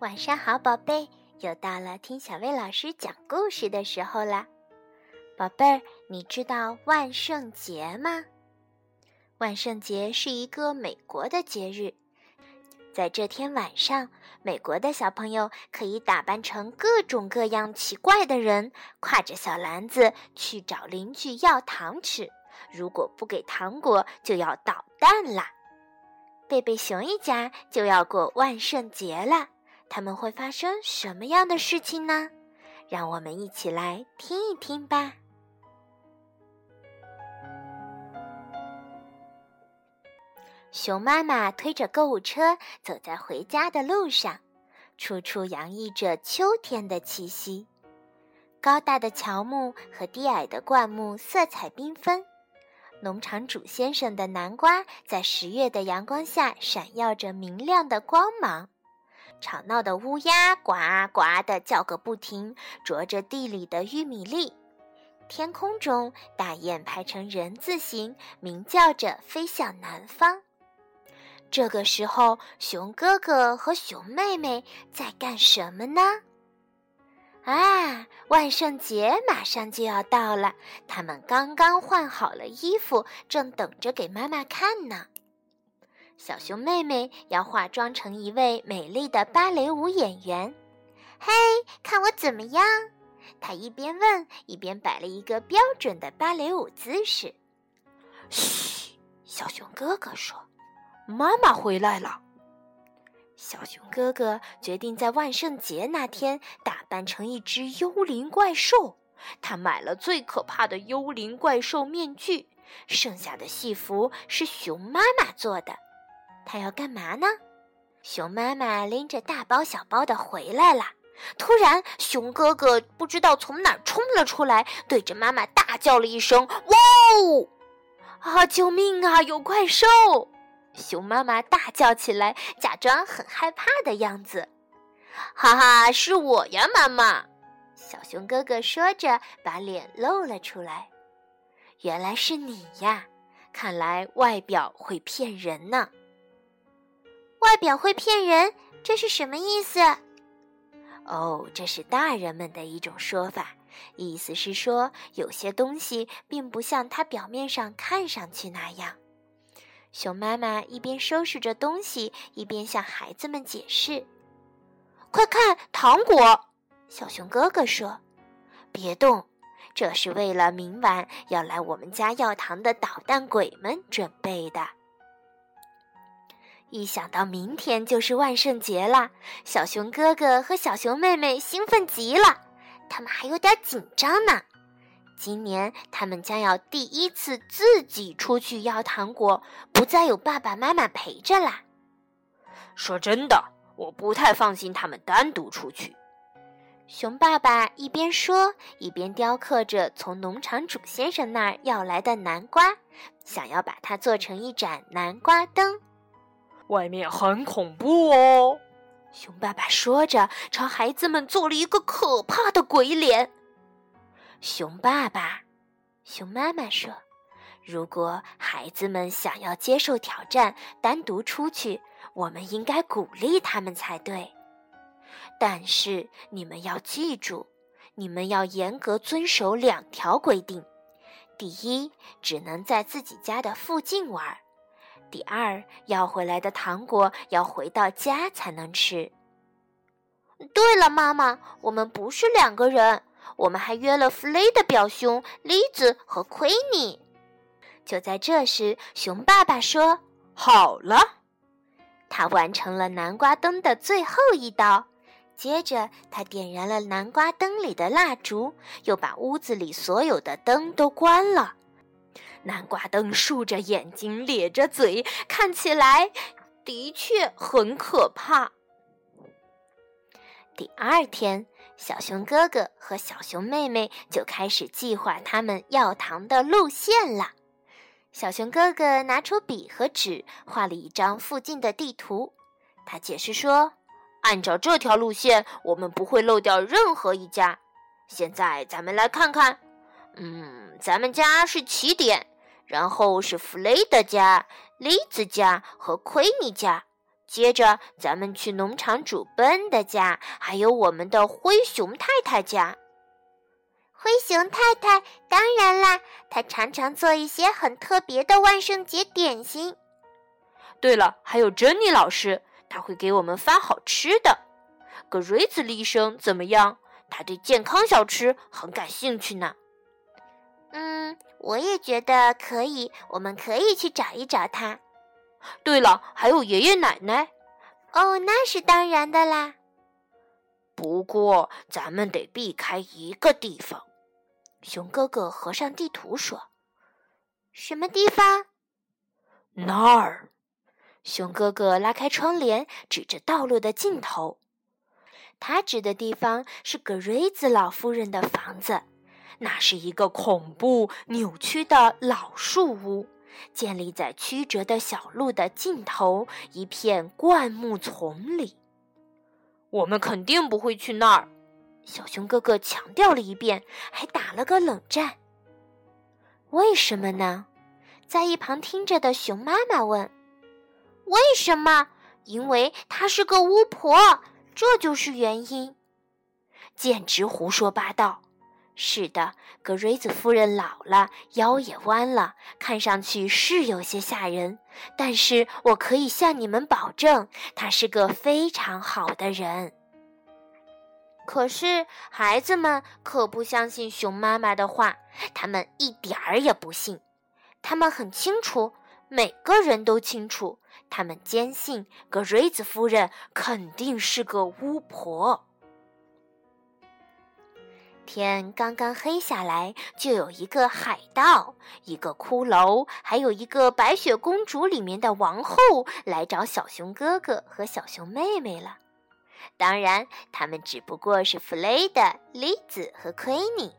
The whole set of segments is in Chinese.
晚上好，宝贝，又到了听小薇老师讲故事的时候啦。宝贝儿，你知道万圣节吗？万圣节是一个美国的节日，在这天晚上，美国的小朋友可以打扮成各种各样奇怪的人，挎着小篮子去找邻居要糖吃。如果不给糖果，就要捣蛋啦。贝贝熊一家就要过万圣节了。他们会发生什么样的事情呢？让我们一起来听一听吧。熊妈妈推着购物车走在回家的路上，处处洋溢着秋天的气息。高大的乔木和低矮的灌木色彩缤纷，农场主先生的南瓜在十月的阳光下闪耀着明亮的光芒。吵闹的乌鸦呱呱地叫个不停，啄着地里的玉米粒。天空中，大雁排成人字形，鸣叫着飞向南方。这个时候，熊哥哥和熊妹妹在干什么呢？啊，万圣节马上就要到了，他们刚刚换好了衣服，正等着给妈妈看呢。小熊妹妹要化妆成一位美丽的芭蕾舞演员，嘿，看我怎么样？她一边问，一边摆了一个标准的芭蕾舞姿势。嘘，小熊哥哥说：“妈妈回来了。”小熊哥哥决定在万圣节那天打扮成一只幽灵怪兽。他买了最可怕的幽灵怪兽面具，剩下的戏服是熊妈妈做的。他要干嘛呢？熊妈妈拎着大包小包的回来了。突然，熊哥哥不知道从哪儿冲了出来，对着妈妈大叫了一声：“哇哦！啊，救命啊！有怪兽！”熊妈妈大叫起来，假装很害怕的样子。哈哈，是我呀，妈妈！小熊哥哥说着，把脸露了出来。原来是你呀！看来外表会骗人呢。外表会骗人，这是什么意思？哦，这是大人们的一种说法，意思是说有些东西并不像它表面上看上去那样。熊妈妈一边收拾着东西，一边向孩子们解释：“快看，糖果！”小熊哥哥说：“别动，这是为了明晚要来我们家要糖的捣蛋鬼们准备的。”一想到明天就是万圣节了，小熊哥哥和小熊妹妹兴奋极了，他们还有点紧张呢。今年他们将要第一次自己出去要糖果，不再有爸爸妈妈陪着啦。说真的，我不太放心他们单独出去。熊爸爸一边说，一边雕刻着从农场主先生那儿要来的南瓜，想要把它做成一盏南瓜灯。外面很恐怖哦，熊爸爸说着，朝孩子们做了一个可怕的鬼脸。熊爸爸，熊妈妈说：“如果孩子们想要接受挑战，单独出去，我们应该鼓励他们才对。但是你们要记住，你们要严格遵守两条规定：第一，只能在自己家的附近玩。”第二，要回来的糖果要回到家才能吃。对了，妈妈，我们不是两个人，我们还约了弗雷的表兄栗子和奎尼。就在这时，熊爸爸说：“好了。”他完成了南瓜灯的最后一刀，接着他点燃了南瓜灯里的蜡烛，又把屋子里所有的灯都关了。南瓜灯竖着眼睛，咧着嘴，看起来的确很可怕。第二天，小熊哥哥和小熊妹妹就开始计划他们要糖的路线了。小熊哥哥拿出笔和纸，画了一张附近的地图。他解释说：“按照这条路线，我们不会漏掉任何一家。现在，咱们来看看。嗯，咱们家是起点。”然后是弗雷德家、栗子家和奎尼家，接着，咱们去农场主奔的家，还有我们的灰熊太太家。灰熊太太，当然啦，她常常做一些很特别的万圣节点心。对了，还有珍妮老师，她会给我们发好吃的。格瑞兹医生怎么样？他对健康小吃很感兴趣呢。嗯，我也觉得可以，我们可以去找一找他。对了，还有爷爷奶奶。哦，那是当然的啦。不过咱们得避开一个地方。熊哥哥合上地图说：“什么地方？”那儿。熊哥哥拉开窗帘，指着道路的尽头。他指的地方是格瑞兹老夫人的房子，那是一个恐怖、扭曲的老树屋。建立在曲折的小路的尽头，一片灌木丛里。我们肯定不会去那儿。小熊哥哥强调了一遍，还打了个冷战。为什么呢？在一旁听着的熊妈妈问：“为什么？因为她是个巫婆，这就是原因。”简直胡说八道。是的，格瑞兹夫人老了，腰也弯了，看上去是有些吓人。但是我可以向你们保证，她是个非常好的人。可是孩子们可不相信熊妈妈的话，他们一点儿也不信。他们很清楚，每个人都清楚，他们坚信格瑞兹夫人肯定是个巫婆。天刚刚黑下来，就有一个海盗、一个骷髅，还有一个白雪公主里面的王后来找小熊哥哥和小熊妹妹了。当然，他们只不过是弗雷德、莉子和奎尼。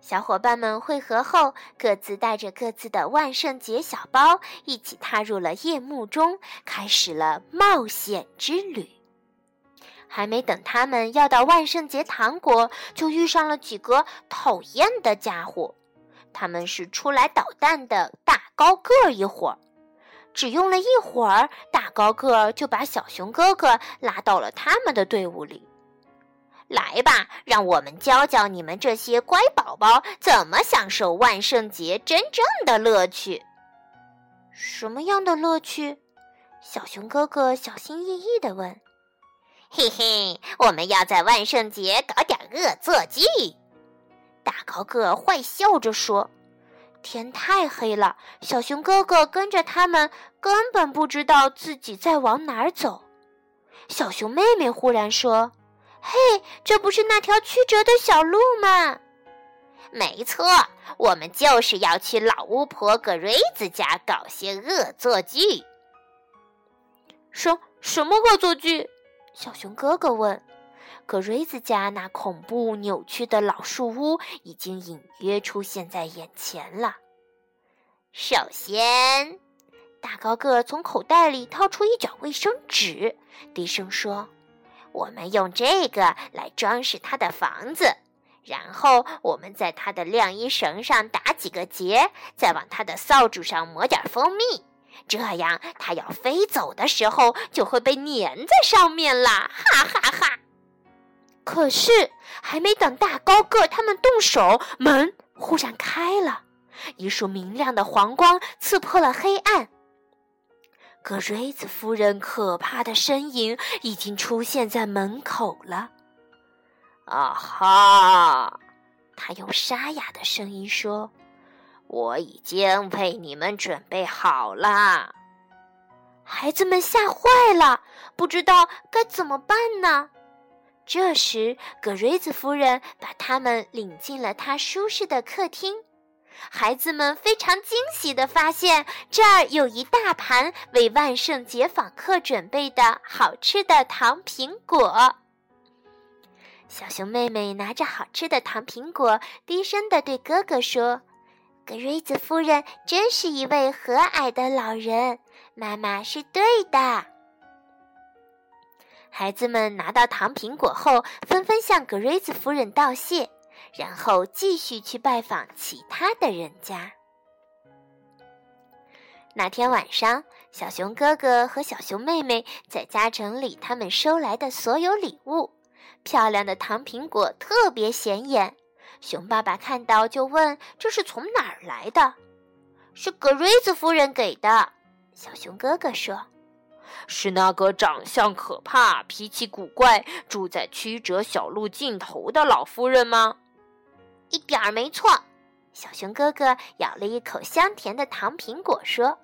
小伙伴们汇合后，各自带着各自的万圣节小包，一起踏入了夜幕中，开始了冒险之旅。还没等他们要到万圣节糖果，就遇上了几个讨厌的家伙。他们是出来捣蛋的大高个儿一伙儿，只用了一会儿，大高个儿就把小熊哥哥拉到了他们的队伍里。来吧，让我们教教你们这些乖宝宝怎么享受万圣节真正的乐趣。什么样的乐趣？小熊哥哥小心翼翼地问。嘿嘿，我们要在万圣节搞点恶作剧。大高个坏笑着说：“天太黑了，小熊哥哥跟着他们，根本不知道自己在往哪儿走。”小熊妹妹忽然说：“嘿，这不是那条曲折的小路吗？”“没错，我们就是要去老巫婆格瑞兹家搞些恶作剧。”“什什么恶作剧？”小熊哥哥问：“格瑞兹家那恐怖扭曲的老树屋已经隐约出现在眼前了。”首先，大高个从口袋里掏出一卷卫生纸，低声说：“我们用这个来装饰他的房子，然后我们在他的晾衣绳上打几个结，再往他的扫帚上抹点蜂蜜。”这样，它要飞走的时候就会被粘在上面啦！哈哈哈。可是，还没等大高个他们动手，门忽然开了，一束明亮的黄光刺破了黑暗。格瑞兹夫人可怕的身影已经出现在门口了。啊哈！他用沙哑的声音说。我已经为你们准备好了。孩子们吓坏了，不知道该怎么办呢。这时，格瑞兹夫人把他们领进了她舒适的客厅。孩子们非常惊喜地发现，这儿有一大盘为万圣节访客准备的好吃的糖苹果。小熊妹妹拿着好吃的糖苹果，低声地对哥哥说。格瑞兹夫人真是一位和蔼的老人，妈妈是对的。孩子们拿到糖苹果后，纷纷向格瑞兹夫人道谢，然后继续去拜访其他的人家。那天晚上，小熊哥哥和小熊妹妹在家整理他们收来的所有礼物。漂亮的糖苹果特别显眼，熊爸爸看到就问：“这是从哪儿来的？”“是格瑞兹夫人给的。”小熊哥哥说。“是那个长相可怕、脾气古怪、住在曲折小路尽头的老夫人吗？”“一点儿没错。”小熊哥哥咬了一口香甜的糖苹果说。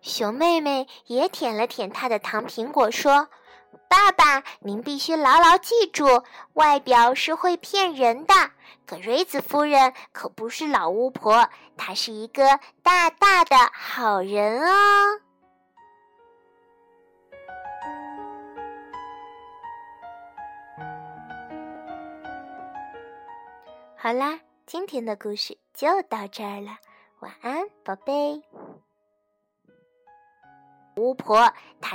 熊妹妹也舔了舔她的糖苹果说。爸爸，您必须牢牢记住，外表是会骗人的。格瑞兹夫人可不是老巫婆，她是一个大大的好人哦。好啦，今天的故事就到这儿了，晚安，宝贝。巫婆，她。